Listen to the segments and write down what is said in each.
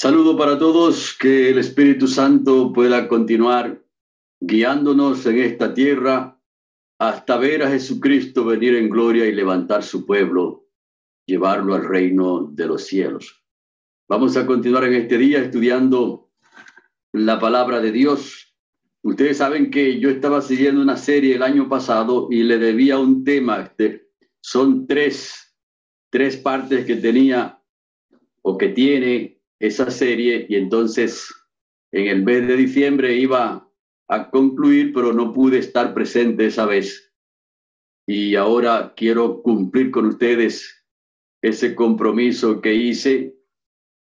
Saludo para todos, que el Espíritu Santo pueda continuar guiándonos en esta tierra hasta ver a Jesucristo venir en gloria y levantar su pueblo, llevarlo al reino de los cielos. Vamos a continuar en este día estudiando la palabra de Dios. Ustedes saben que yo estaba siguiendo una serie el año pasado y le debía un tema. Este, son tres, tres partes que tenía o que tiene esa serie y entonces en el mes de diciembre iba a concluir, pero no pude estar presente esa vez. Y ahora quiero cumplir con ustedes ese compromiso que hice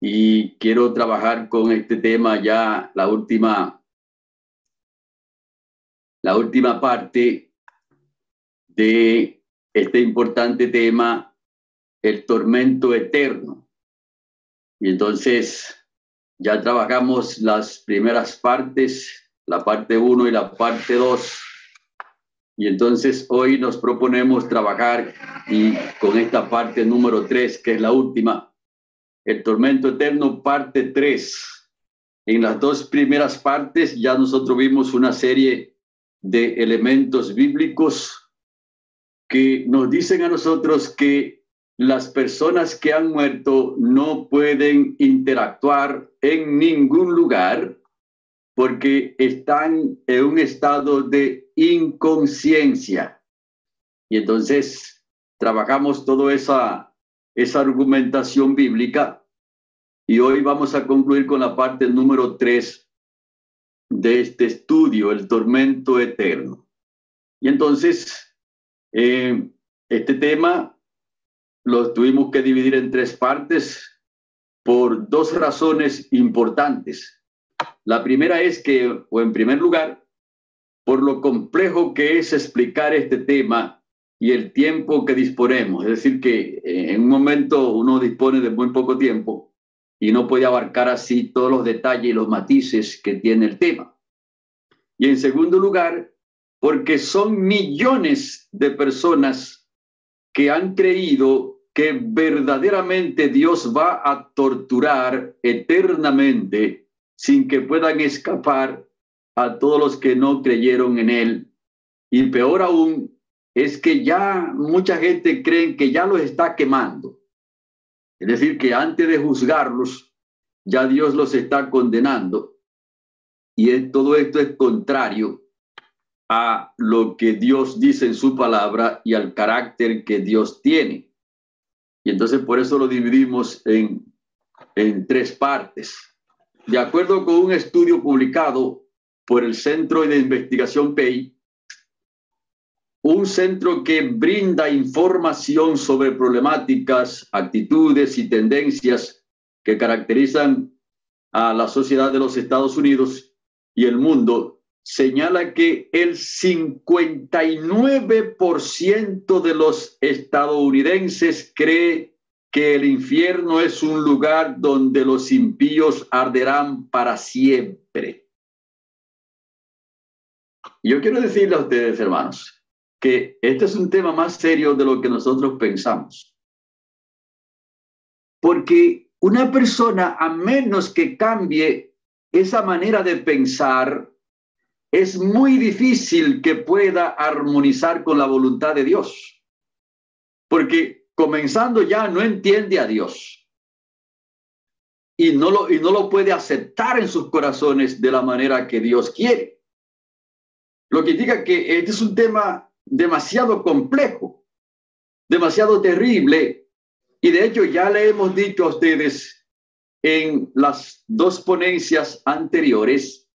y quiero trabajar con este tema ya la última la última parte de este importante tema el tormento eterno y entonces ya trabajamos las primeras partes, la parte 1 y la parte 2. Y entonces hoy nos proponemos trabajar y con esta parte número 3, que es la última, el tormento eterno, parte 3. En las dos primeras partes ya nosotros vimos una serie de elementos bíblicos que nos dicen a nosotros que las personas que han muerto no pueden interactuar en ningún lugar porque están en un estado de inconsciencia. Y entonces trabajamos toda esa, esa argumentación bíblica y hoy vamos a concluir con la parte número tres de este estudio, el tormento eterno. Y entonces, eh, este tema lo tuvimos que dividir en tres partes por dos razones importantes. La primera es que, o en primer lugar, por lo complejo que es explicar este tema y el tiempo que disponemos. Es decir, que en un momento uno dispone de muy poco tiempo y no puede abarcar así todos los detalles y los matices que tiene el tema. Y en segundo lugar, porque son millones de personas que han creído que verdaderamente Dios va a torturar eternamente sin que puedan escapar a todos los que no creyeron en Él. Y peor aún es que ya mucha gente cree que ya los está quemando. Es decir, que antes de juzgarlos, ya Dios los está condenando. Y todo esto es contrario a lo que Dios dice en su palabra y al carácter que Dios tiene. Y entonces por eso lo dividimos en, en tres partes. De acuerdo con un estudio publicado por el Centro de Investigación PEI, un centro que brinda información sobre problemáticas, actitudes y tendencias que caracterizan a la sociedad de los Estados Unidos y el mundo señala que el 59% de los estadounidenses cree que el infierno es un lugar donde los impíos arderán para siempre. Yo quiero decirle a ustedes, hermanos, que este es un tema más serio de lo que nosotros pensamos. Porque una persona, a menos que cambie esa manera de pensar, es muy difícil que pueda armonizar con la voluntad de Dios, porque comenzando ya no entiende a Dios y no lo, y no lo puede aceptar en sus corazones de la manera que Dios quiere. Lo que indica que este es un tema demasiado complejo, demasiado terrible, y de hecho ya le hemos dicho a ustedes en las dos ponencias anteriores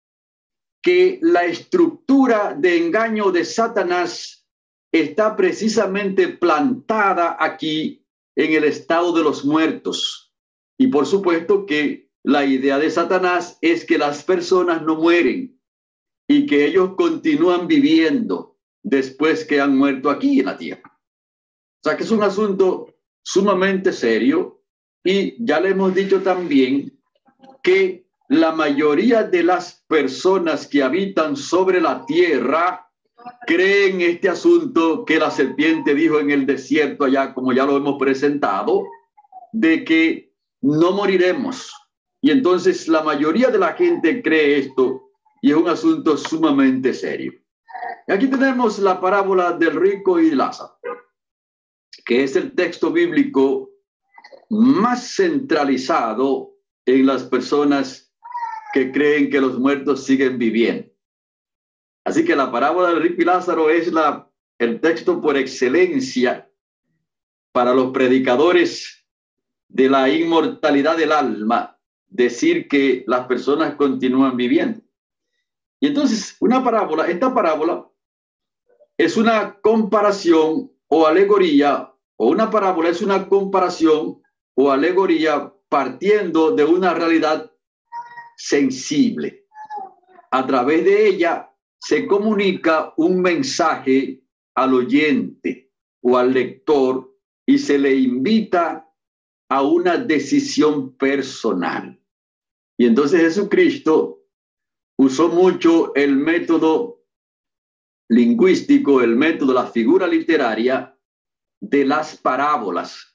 que la estructura de engaño de Satanás está precisamente plantada aquí en el estado de los muertos. Y por supuesto que la idea de Satanás es que las personas no mueren y que ellos continúan viviendo después que han muerto aquí en la tierra. O sea que es un asunto sumamente serio y ya le hemos dicho también que la mayoría de las personas que habitan sobre la tierra creen este asunto que la serpiente dijo en el desierto allá, como ya lo hemos presentado, de que no moriremos Y entonces la mayoría de la gente cree esto y es un asunto sumamente serio. Aquí tenemos la parábola del rico y Lázaro, que es el texto bíblico más centralizado en las personas que creen que los muertos siguen viviendo. Así que la parábola del rico y Lázaro es la, el texto por excelencia para los predicadores de la inmortalidad del alma, decir que las personas continúan viviendo. Y entonces, una parábola, esta parábola es una comparación o alegoría, o una parábola es una comparación o alegoría partiendo de una realidad sensible. A través de ella se comunica un mensaje al oyente o al lector y se le invita a una decisión personal. Y entonces Jesucristo usó mucho el método lingüístico, el método, la figura literaria de las parábolas.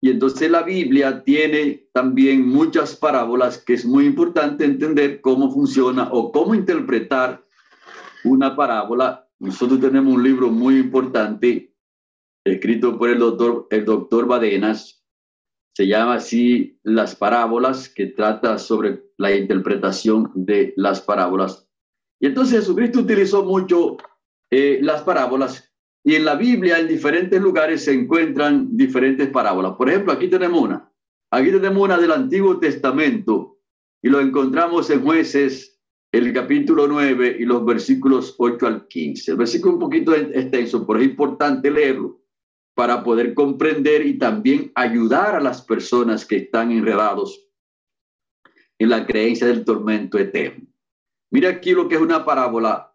Y entonces la Biblia tiene también muchas parábolas que es muy importante entender cómo funciona o cómo interpretar una parábola. Nosotros tenemos un libro muy importante escrito por el doctor, el doctor Badenas. Se llama así Las parábolas, que trata sobre la interpretación de las parábolas. Y entonces Jesucristo utilizó mucho eh, las parábolas y en la Biblia en diferentes lugares se encuentran diferentes parábolas. Por ejemplo, aquí tenemos una. Aquí tenemos una del Antiguo Testamento y lo encontramos en jueces el capítulo 9 y los versículos 8 al 15. El versículo un poquito extenso, pero es importante leerlo para poder comprender y también ayudar a las personas que están enredados en la creencia del tormento eterno. Mira aquí lo que es una parábola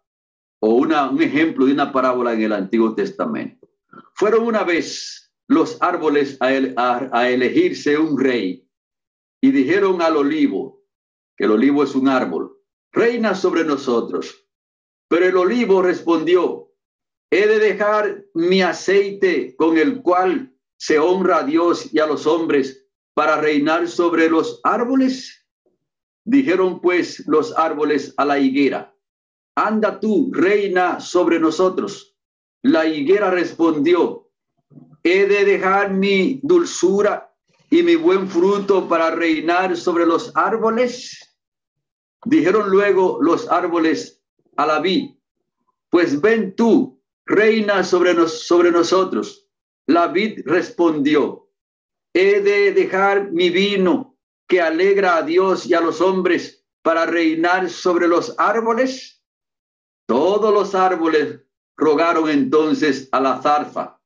o una, un ejemplo de una parábola en el Antiguo Testamento. Fueron una vez los árboles a, a, a elegirse un rey y dijeron al olivo, que el olivo es un árbol, reina sobre nosotros. Pero el olivo respondió, he de dejar mi aceite con el cual se honra a Dios y a los hombres para reinar sobre los árboles. Dijeron pues los árboles a la higuera, anda tú, reina sobre nosotros. La higuera respondió, he de dejar mi dulzura y mi buen fruto para reinar sobre los árboles. Dijeron luego los árboles a la vid, pues ven tú, reina sobre, nos, sobre nosotros. La vid respondió, he de dejar mi vino que alegra a Dios y a los hombres para reinar sobre los árboles. Todos los árboles rogaron entonces a la zarza,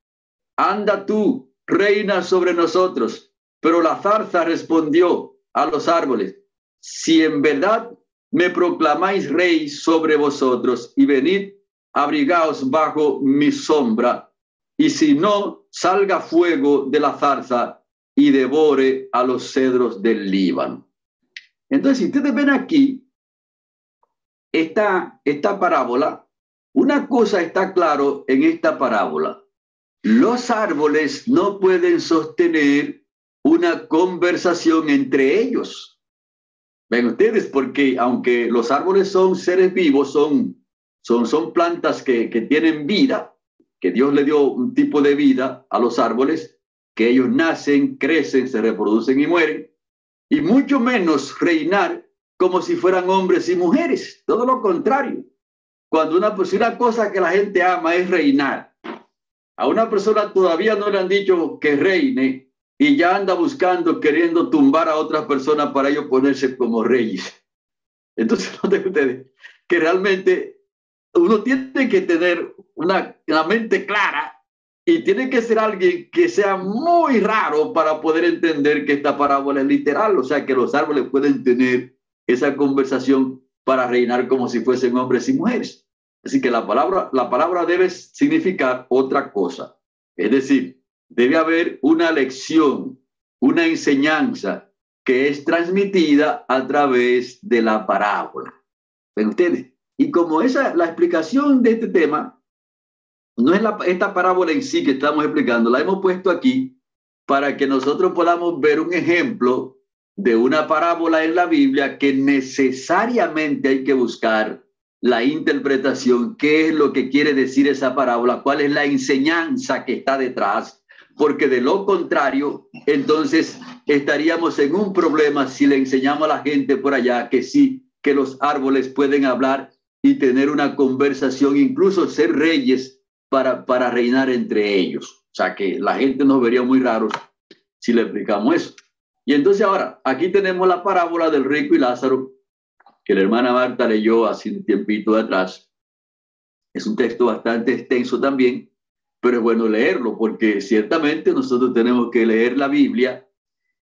anda tú, reina sobre nosotros. Pero la zarza respondió a los árboles, si en verdad me proclamáis rey sobre vosotros y venid, abrigaos bajo mi sombra, y si no, salga fuego de la zarza y devore a los cedros del Líbano. Entonces, si ustedes ven aquí, esta, esta parábola, una cosa está claro en esta parábola. Los árboles no pueden sostener una conversación entre ellos. Ven ustedes, porque aunque los árboles son seres vivos, son, son, son plantas que, que tienen vida, que Dios le dio un tipo de vida a los árboles, que ellos nacen, crecen, se reproducen y mueren, y mucho menos reinar como si fueran hombres y mujeres, todo lo contrario. Cuando una, pues, una cosa que la gente ama es reinar, a una persona todavía no le han dicho que reine, y ya anda buscando, queriendo tumbar a otras personas para ellos ponerse como reyes. Entonces, ustedes que realmente uno tiene que tener una, una mente clara y tiene que ser alguien que sea muy raro para poder entender que esta parábola es literal, o sea, que los árboles pueden tener esa conversación para reinar como si fuesen hombres y mujeres. Así que la palabra, la palabra debe significar otra cosa. Es decir, debe haber una lección, una enseñanza que es transmitida a través de la parábola. ¿Ven ustedes? Y como esa, la explicación de este tema, no es esta parábola en sí que estamos explicando, la hemos puesto aquí para que nosotros podamos ver un ejemplo de una parábola en la Biblia que necesariamente hay que buscar la interpretación, qué es lo que quiere decir esa parábola, cuál es la enseñanza que está detrás, porque de lo contrario, entonces estaríamos en un problema si le enseñamos a la gente por allá que sí, que los árboles pueden hablar y tener una conversación, incluso ser reyes para, para reinar entre ellos. O sea que la gente nos vería muy raros si le explicamos eso. Y entonces ahora, aquí tenemos la parábola del rico y Lázaro, que la hermana Marta leyó hace un tiempito de atrás. Es un texto bastante extenso también, pero es bueno leerlo porque ciertamente nosotros tenemos que leer la Biblia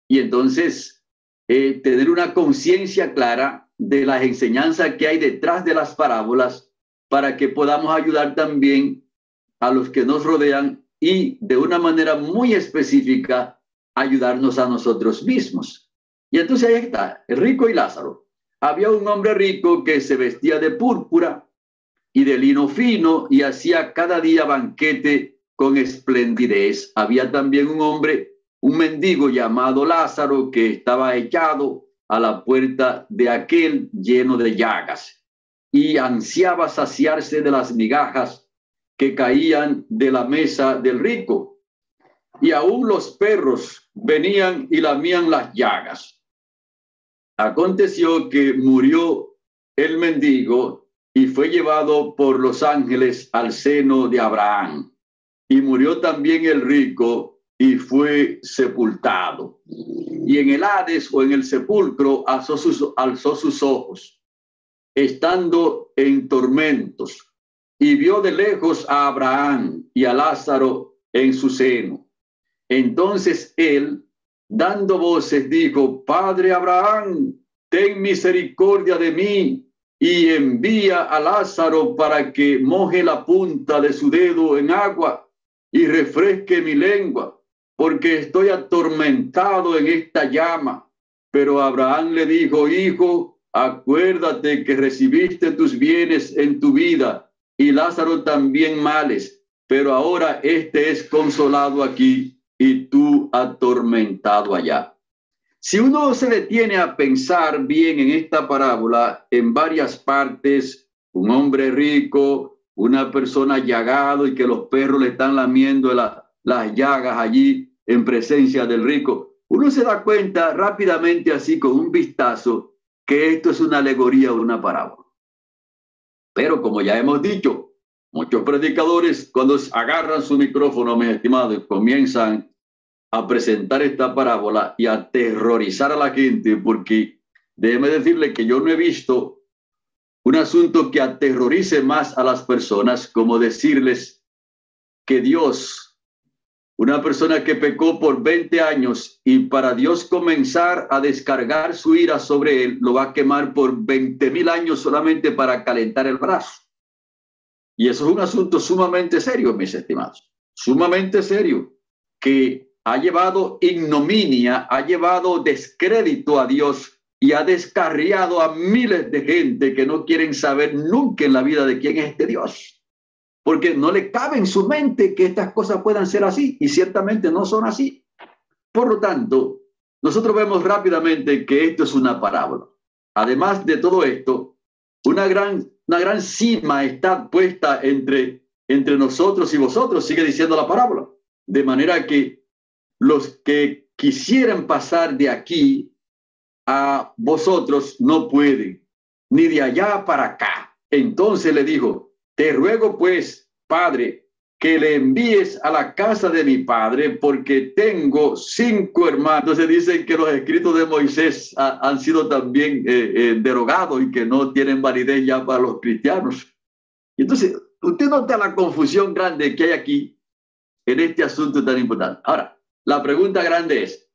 y entonces eh, tener una conciencia clara de las enseñanzas que hay detrás de las parábolas para que podamos ayudar también a los que nos rodean y de una manera muy específica ayudarnos a nosotros mismos. Y entonces ahí está, el rico y Lázaro. Había un hombre rico que se vestía de púrpura y de lino fino y hacía cada día banquete con esplendidez. Había también un hombre, un mendigo llamado Lázaro, que estaba echado a la puerta de aquel lleno de llagas y ansiaba saciarse de las migajas que caían de la mesa del rico y aún los perros venían y lamían las llagas. Aconteció que murió el mendigo y fue llevado por los ángeles al seno de Abraham. Y murió también el rico y fue sepultado. Y en el Hades o en el sepulcro alzó sus, alzó sus ojos, estando en tormentos, y vio de lejos a Abraham y a Lázaro en su seno. Entonces él, dando voces, dijo, Padre Abraham, ten misericordia de mí y envía a Lázaro para que moje la punta de su dedo en agua y refresque mi lengua, porque estoy atormentado en esta llama. Pero Abraham le dijo, hijo, acuérdate que recibiste tus bienes en tu vida y Lázaro también males, pero ahora este es consolado aquí y tú atormentado allá. Si uno se detiene a pensar bien en esta parábola, en varias partes, un hombre rico, una persona llagado y que los perros le están lamiendo las llagas allí en presencia del rico, uno se da cuenta rápidamente así con un vistazo que esto es una alegoría o una parábola. Pero como ya hemos dicho, muchos predicadores cuando agarran su micrófono, mis estimados, comienzan a presentar esta parábola y a aterrorizar a la gente, porque déjeme decirle que yo no he visto un asunto que aterrorice más a las personas como decirles que Dios, una persona que pecó por 20 años y para Dios comenzar a descargar su ira sobre él, lo va a quemar por 20 mil años solamente para calentar el brazo. Y eso es un asunto sumamente serio, mis estimados, sumamente serio, que ha llevado ignominia, ha llevado descrédito a Dios y ha descarriado a miles de gente que no quieren saber nunca en la vida de quién es este Dios. Porque no le cabe en su mente que estas cosas puedan ser así y ciertamente no son así. Por lo tanto, nosotros vemos rápidamente que esto es una parábola. Además de todo esto, una gran, una gran cima está puesta entre, entre nosotros y vosotros, sigue diciendo la parábola. De manera que los que quisieran pasar de aquí a vosotros no pueden, ni de allá para acá. Entonces le dijo, te ruego pues, Padre, que le envíes a la casa de mi padre, porque tengo cinco hermanos. Entonces dicen que los escritos de Moisés han sido también eh, eh, derogados y que no tienen validez ya para los cristianos. entonces, usted nota la confusión grande que hay aquí en este asunto tan importante. Ahora, la pregunta grande es,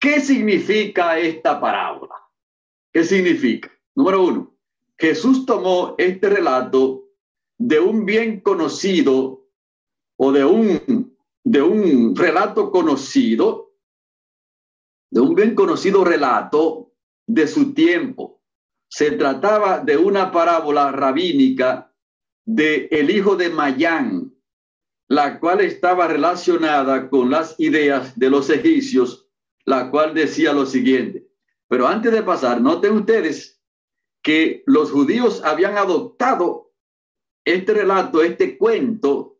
¿qué significa esta parábola? ¿Qué significa? Número uno, Jesús tomó este relato de un bien conocido o de un, de un relato conocido, de un bien conocido relato de su tiempo. Se trataba de una parábola rabínica de el hijo de Mayán, la cual estaba relacionada con las ideas de los egipcios, la cual decía lo siguiente, Pero antes de pasar, noten ustedes que los judíos habían adoptado este relato, este cuento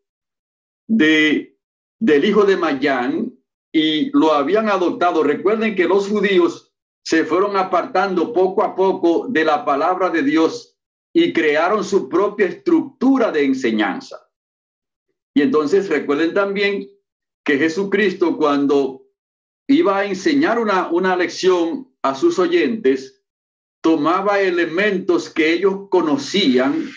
de, del hijo de Mayán y lo habían adoptado. Recuerden que los judíos se fueron apartando poco a poco de la palabra de Dios y crearon su propia estructura de enseñanza. Y entonces recuerden también que Jesucristo cuando iba a enseñar una, una lección a sus oyentes, tomaba elementos que ellos conocían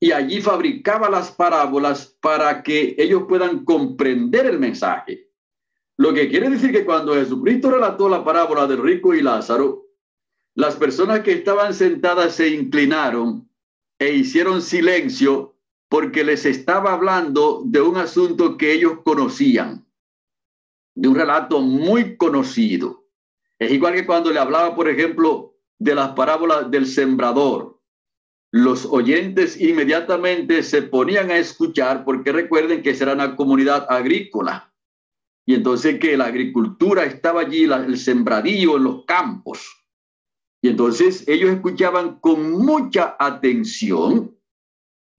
y allí fabricaba las parábolas para que ellos puedan comprender el mensaje. Lo que quiere decir que cuando Jesucristo relató la parábola del rico y Lázaro, las personas que estaban sentadas se inclinaron e hicieron silencio porque les estaba hablando de un asunto que ellos conocían, de un relato muy conocido. Es igual que cuando le hablaba, por ejemplo, de las parábolas del sembrador. Los oyentes inmediatamente se ponían a escuchar porque recuerden que será una comunidad agrícola y entonces que la agricultura estaba allí, el sembradío en los campos. Y entonces ellos escuchaban con mucha atención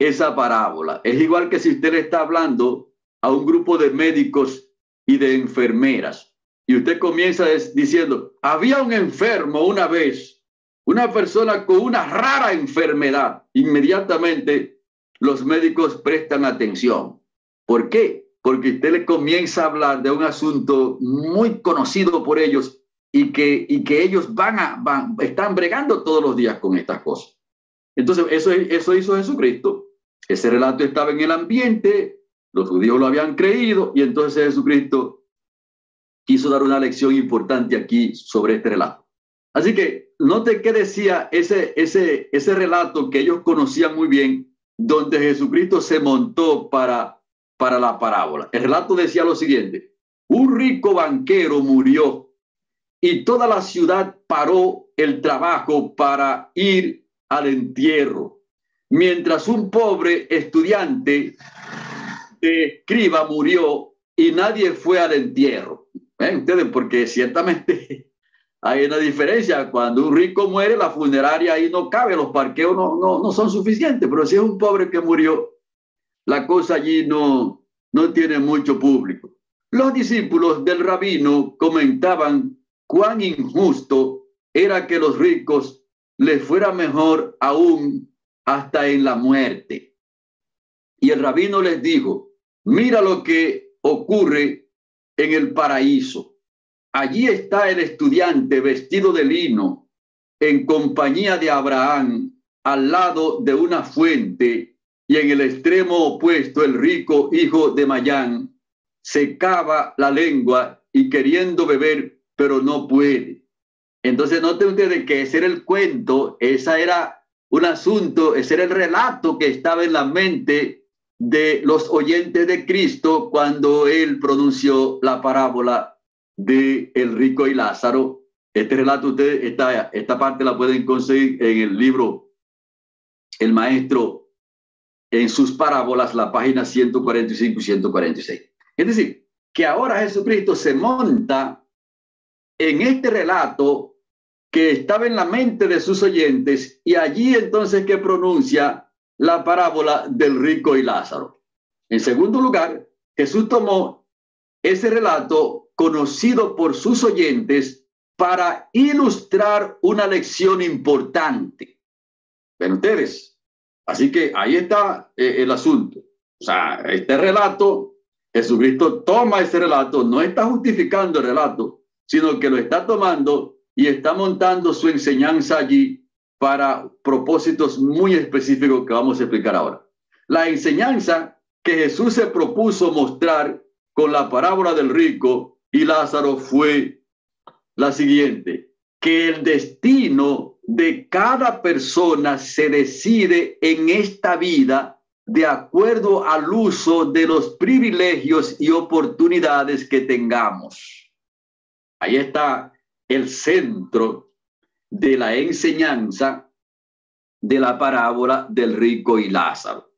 esa parábola. Es igual que si usted le está hablando a un grupo de médicos y de enfermeras. Y usted comienza diciendo, había un enfermo una vez, una persona con una rara enfermedad. Inmediatamente los médicos prestan atención. ¿Por qué? porque usted le comienza a hablar de un asunto muy conocido por ellos y que, y que ellos van a, van, están bregando todos los días con estas cosas. Entonces, eso, eso hizo Jesucristo. Ese relato estaba en el ambiente, los judíos lo habían creído y entonces Jesucristo quiso dar una lección importante aquí sobre este relato. Así que note qué decía ese, ese, ese relato que ellos conocían muy bien, donde Jesucristo se montó para para la parábola. El relato decía lo siguiente, un rico banquero murió y toda la ciudad paró el trabajo para ir al entierro, mientras un pobre estudiante de escriba murió y nadie fue al entierro. ¿Ven ustedes? Porque ciertamente hay una diferencia. Cuando un rico muere, la funeraria ahí no cabe, los parqueos no, no, no son suficientes, pero si es un pobre que murió, la cosa allí no, no tiene mucho público. Los discípulos del rabino comentaban cuán injusto era que los ricos les fuera mejor aún hasta en la muerte. Y el rabino les dijo, mira lo que ocurre en el paraíso. Allí está el estudiante vestido de lino en compañía de Abraham al lado de una fuente y en el extremo opuesto el rico hijo de Mayán secaba la lengua y queriendo beber, pero no puede. Entonces noten ustedes que ese era el cuento, esa era un asunto, ese era el relato que estaba en la mente de los oyentes de Cristo cuando él pronunció la parábola de el rico y Lázaro. Este relato, ustedes, esta, esta parte la pueden conseguir en el libro El Maestro en sus parábolas la página 145 y 146. Es decir, que ahora Jesucristo se monta en este relato que estaba en la mente de sus oyentes y allí entonces que pronuncia la parábola del rico y Lázaro. En segundo lugar, Jesús tomó ese relato conocido por sus oyentes para ilustrar una lección importante. Ven ustedes, Así que ahí está eh, el asunto. O sea, este relato, Jesucristo toma ese relato, no está justificando el relato, sino que lo está tomando y está montando su enseñanza allí para propósitos muy específicos que vamos a explicar ahora. La enseñanza que Jesús se propuso mostrar con la parábola del rico y Lázaro fue la siguiente, que el destino de cada persona se decide en esta vida de acuerdo al uso de los privilegios y oportunidades que tengamos. Ahí está el centro de la enseñanza de la parábola del rico y Lázaro.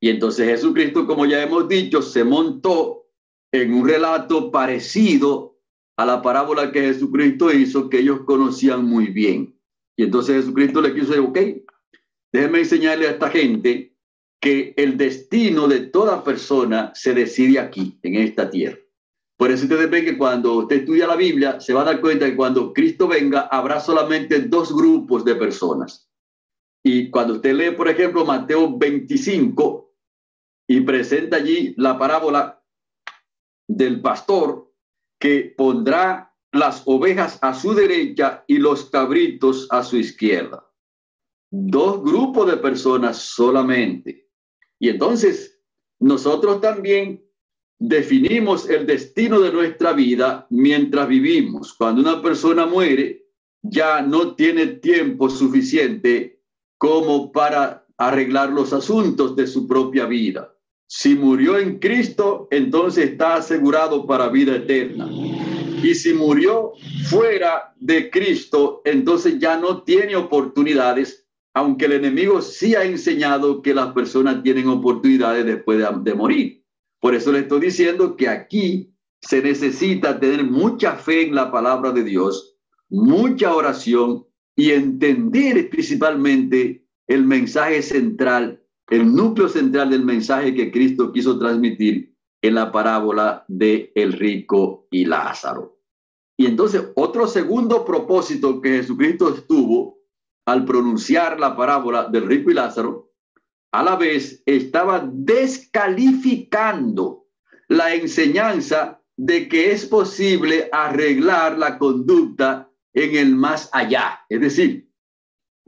Y entonces Jesucristo, como ya hemos dicho, se montó en un relato parecido a la parábola que Jesucristo hizo, que ellos conocían muy bien. Y entonces Jesucristo le quiso decir, ok, déjeme enseñarle a esta gente que el destino de toda persona se decide aquí, en esta tierra. Por eso ustedes ven que cuando usted estudia la Biblia, se va a dar cuenta que cuando Cristo venga, habrá solamente dos grupos de personas. Y cuando usted lee, por ejemplo, Mateo 25 y presenta allí la parábola del pastor que pondrá las ovejas a su derecha y los cabritos a su izquierda. Dos grupos de personas solamente. Y entonces nosotros también definimos el destino de nuestra vida mientras vivimos. Cuando una persona muere, ya no tiene tiempo suficiente como para arreglar los asuntos de su propia vida. Si murió en Cristo, entonces está asegurado para vida eterna. Y si murió fuera de Cristo, entonces ya no tiene oportunidades, aunque el enemigo sí ha enseñado que las personas tienen oportunidades después de, morir. Por eso le estoy diciendo que aquí se necesita tener mucha fe en la palabra de Dios, mucha oración y entender principalmente el mensaje central el núcleo central del mensaje que Cristo quiso transmitir en la parábola de el rico y Lázaro. Y entonces otro segundo propósito que Jesucristo estuvo al pronunciar la parábola del rico y Lázaro, a la vez estaba descalificando la enseñanza de que es posible arreglar la conducta en el más allá. Es decir,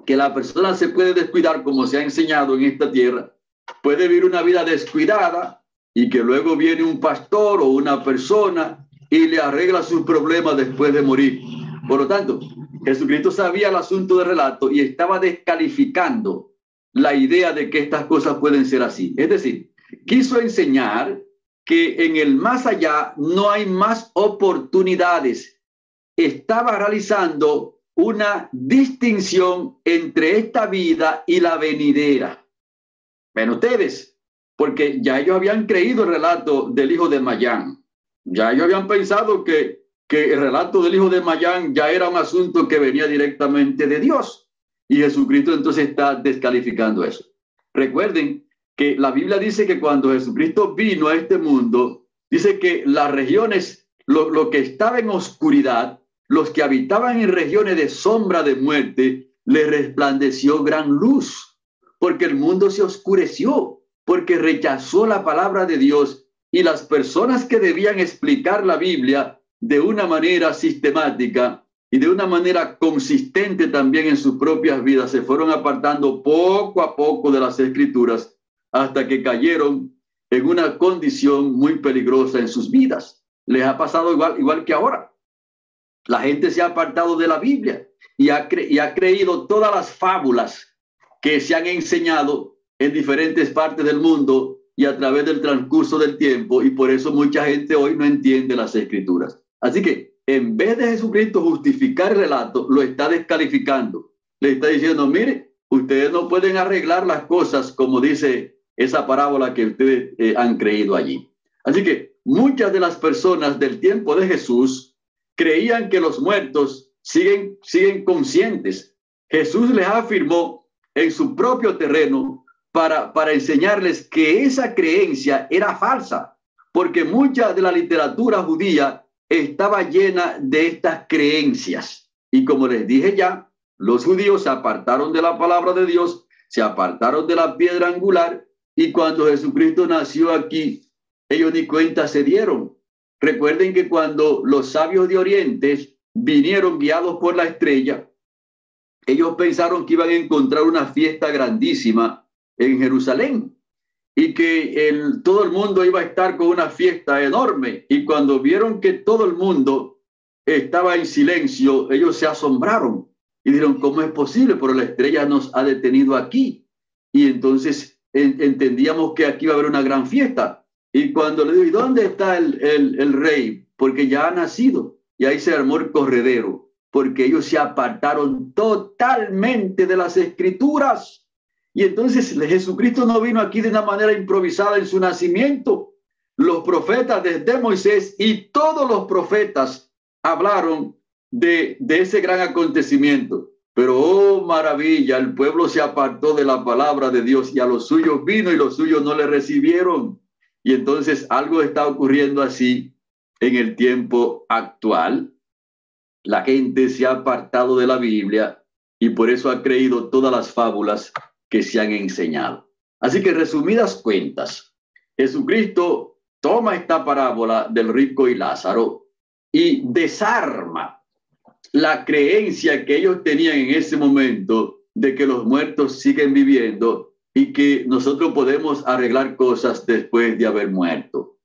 que la persona se puede descuidar como se ha enseñado en esta tierra, puede vivir una vida descuidada y que luego viene un pastor o una persona y le arregla sus problemas después de morir. Por lo tanto, Jesucristo sabía el asunto del relato y estaba descalificando la idea de que estas cosas pueden ser así. Es decir, quiso enseñar que en el más allá no hay más oportunidades. Estaba realizando una distinción entre esta vida y la venidera. Ven ustedes, porque ya ellos habían creído el relato del hijo de Mayán. Ya ellos habían pensado que, que el relato del hijo de Mayán ya era un asunto que venía directamente de Dios. Y Jesucristo entonces está descalificando eso. Recuerden que la Biblia dice que cuando Jesucristo vino a este mundo, dice que las regiones, lo, lo que estaba en oscuridad, los que habitaban en regiones de sombra de muerte, le resplandeció gran luz, porque el mundo se oscureció, porque rechazó la palabra de Dios y las personas que debían explicar la Biblia de una manera sistemática y de una manera consistente también en sus propias vidas se fueron apartando poco a poco de las escrituras hasta que cayeron en una condición muy peligrosa en sus vidas. Les ha pasado igual, igual que ahora. La gente se ha apartado de la Biblia y ha, y ha creído todas las fábulas que se han enseñado en diferentes partes del mundo y a través del transcurso del tiempo y por eso mucha gente hoy no entiende las escrituras. Así que en vez de Jesucristo justificar el relato, lo está descalificando. Le está diciendo, mire, ustedes no pueden arreglar las cosas como dice esa parábola que ustedes eh, han creído allí. Así que muchas de las personas del tiempo de Jesús creían que los muertos siguen, siguen conscientes. Jesús les afirmó en su propio terreno para, para enseñarles que esa creencia era falsa, porque mucha de la literatura judía estaba llena de estas creencias. Y como les dije ya, los judíos se apartaron de la palabra de Dios, se apartaron de la piedra angular y cuando Jesucristo nació aquí, ellos ni cuenta se dieron Recuerden que cuando los sabios de Oriente vinieron guiados por la estrella, ellos pensaron que iban a encontrar una fiesta grandísima en Jerusalén y que el, todo el mundo iba a estar con una fiesta enorme. Y cuando vieron que todo el mundo estaba en silencio, ellos se asombraron y dijeron, ¿cómo es posible? Pero la estrella nos ha detenido aquí. Y entonces entendíamos que aquí iba a haber una gran fiesta. Y cuando le digo, dónde está el, el, rey? Porque ya ha nacido. Y ahí se armó el corredero, porque ellos se apartaron totalmente de las escrituras. Y entonces Jesucristo no vino aquí de una manera improvisada en su nacimiento. Los profetas desde Moisés y todos los profetas hablaron de, ese gran acontecimiento. Pero, oh maravilla, el pueblo se apartó de la palabra de Dios y a los suyos vino y los suyos no le recibieron. Y entonces algo está ocurriendo así en el tiempo actual. La gente se ha apartado de la Biblia y por eso ha creído todas las fábulas que se han enseñado. Así que resumidas cuentas, Jesucristo toma esta parábola del rico y Lázaro y desarma la creencia que ellos tenían en ese momento de que los muertos siguen viviendo y que nosotros podemos arreglar cosas después de haber muerto.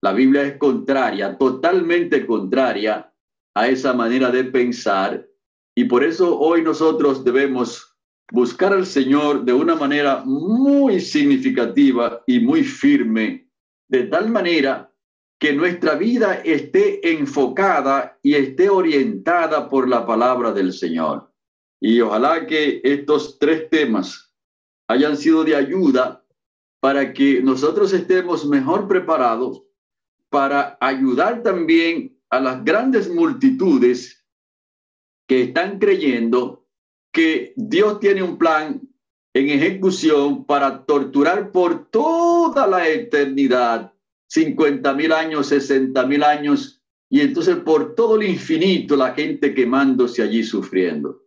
La Biblia es contraria, totalmente contraria a esa manera de pensar y por eso hoy nosotros debemos buscar al Señor de una manera muy significativa y muy firme, de tal manera que nuestra vida esté enfocada y esté orientada por la palabra del Señor. Y ojalá que estos tres temas hayan sido de ayuda para que nosotros estemos mejor preparados para ayudar también a las grandes multitudes que están creyendo que Dios tiene un plan en ejecución para torturar por toda la eternidad 50 mil años, 60 mil años, y entonces por todo el infinito la gente quemándose allí sufriendo.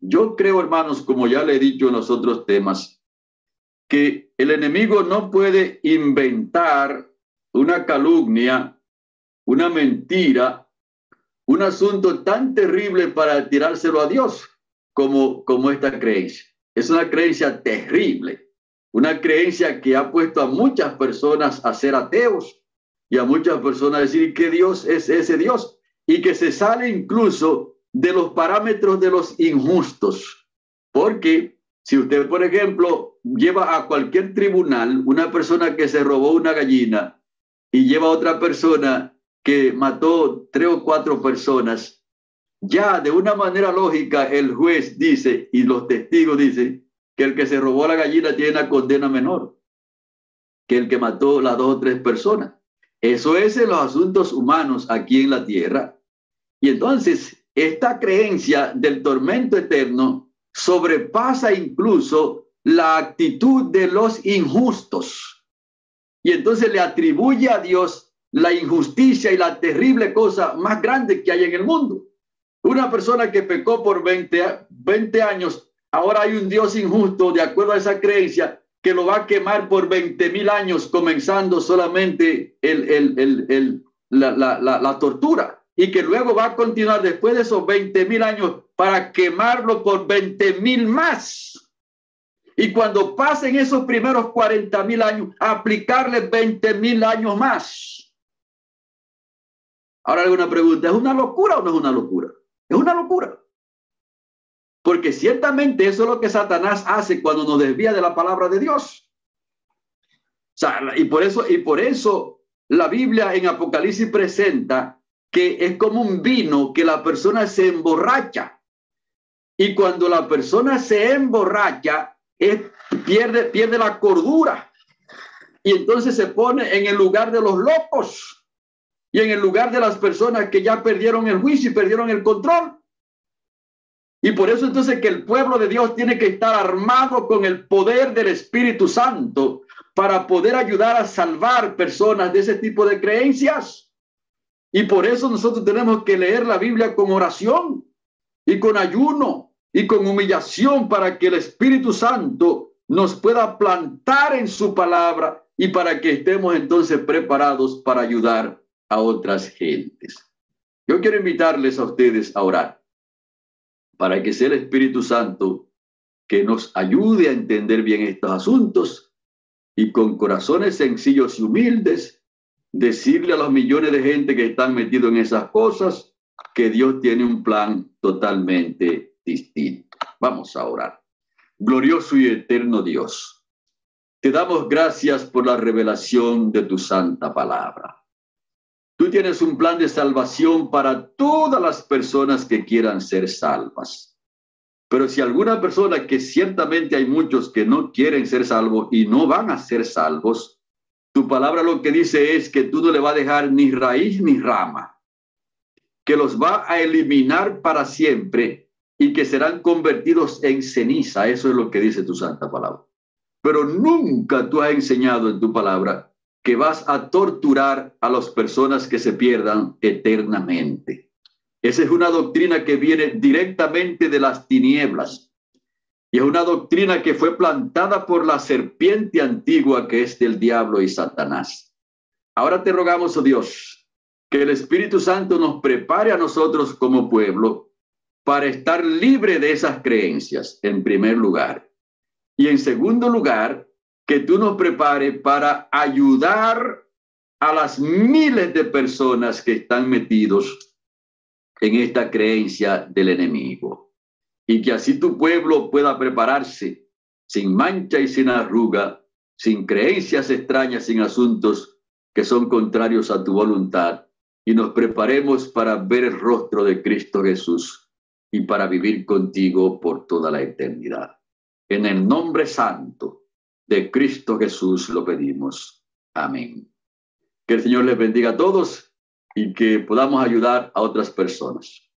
Yo creo, hermanos, como ya le he dicho en los otros temas, que el enemigo no puede inventar una calumnia, una mentira, un asunto tan terrible para tirárselo a Dios como, como esta creencia. Es una creencia terrible. Una creencia que ha puesto a muchas personas a ser ateos y a muchas personas a decir que Dios es ese Dios y que se sale incluso de los parámetros de los injustos. Porque si usted, por ejemplo, lleva a cualquier tribunal una persona que se robó una gallina y lleva a otra persona que mató tres o cuatro personas, ya de una manera lógica el juez dice y los testigos dicen que el que se robó la gallina tiene condena menor que el que mató las dos o tres personas. Eso es en los asuntos humanos aquí en la tierra. Y entonces, esta creencia del tormento eterno sobrepasa incluso la actitud de los injustos. Y entonces le atribuye a Dios la injusticia y la terrible cosa más grande que hay en el mundo. Una persona que pecó por 20, 20 años Ahora hay un Dios injusto, de acuerdo a esa creencia, que lo va a quemar por 20 mil años, comenzando solamente el, la, tortura, y que luego va a continuar después de esos 20 mil años para quemarlo por 20 mil más. Y cuando pasen esos primeros 40 mil años, aplicarle 20 mil años más. Ahora alguna pregunta, ¿es una locura o no es una locura? Es una locura. Porque ciertamente eso es lo que Satanás hace cuando nos desvía de la palabra de Dios. y por eso, y por eso la Biblia en Apocalipsis presenta que es como un vino que la persona se emborracha. Y cuando la persona se emborracha, pierde, pierde la cordura. Y entonces se pone en el lugar de los locos y en el lugar de las personas que ya perdieron el juicio y perdieron el control. Y por eso entonces que el pueblo de Dios tiene que estar armado con el poder del Espíritu Santo para poder ayudar a salvar personas de ese tipo de creencias. Y por eso nosotros tenemos que leer la Biblia con oración y con ayuno y con humillación para que el Espíritu Santo nos pueda plantar en su palabra y para que estemos entonces preparados para ayudar a otras gentes. Yo quiero invitarles a ustedes a orar para que sea el Espíritu Santo que nos ayude a entender bien estos asuntos y con corazones sencillos y humildes decirle a los millones de gente que están metidos en esas cosas que Dios tiene un plan totalmente distinto. Vamos a orar. Glorioso y eterno Dios, te damos gracias por la revelación de tu santa palabra. Tú tienes un plan de salvación para todas las personas que quieran ser salvas. Pero si alguna persona, que ciertamente hay muchos que no quieren ser salvos y no van a ser salvos, tu palabra lo que dice es que tú no le vas a dejar ni raíz ni rama. que los va a eliminar para siempre y que serán convertidos en ceniza. Eso es lo que dice tu santa palabra. Pero nunca tú has enseñado en tu palabra que vas a torturar a las personas que se pierdan eternamente. Esa es una doctrina que viene directamente de las tinieblas. Y es una doctrina que fue plantada por la serpiente antigua que es del diablo y Satanás. Ahora te rogamos, oh Dios, que el Espíritu Santo nos prepare a nosotros como pueblo para estar libre de esas creencias, en primer lugar. Y en segundo lugar, que tú nos prepares para ayudar a las miles de personas que están metidos en esta creencia del enemigo. Y que así tu pueblo pueda prepararse sin mancha y sin arruga, sin creencias extrañas, sin asuntos que son contrarios a tu voluntad, y nos preparemos para ver el rostro de Cristo Jesús y para vivir contigo por toda la eternidad. En el nombre santo de Cristo Jesús lo pedimos. Amén. Que el Señor les bendiga a todos y que podamos ayudar a otras personas.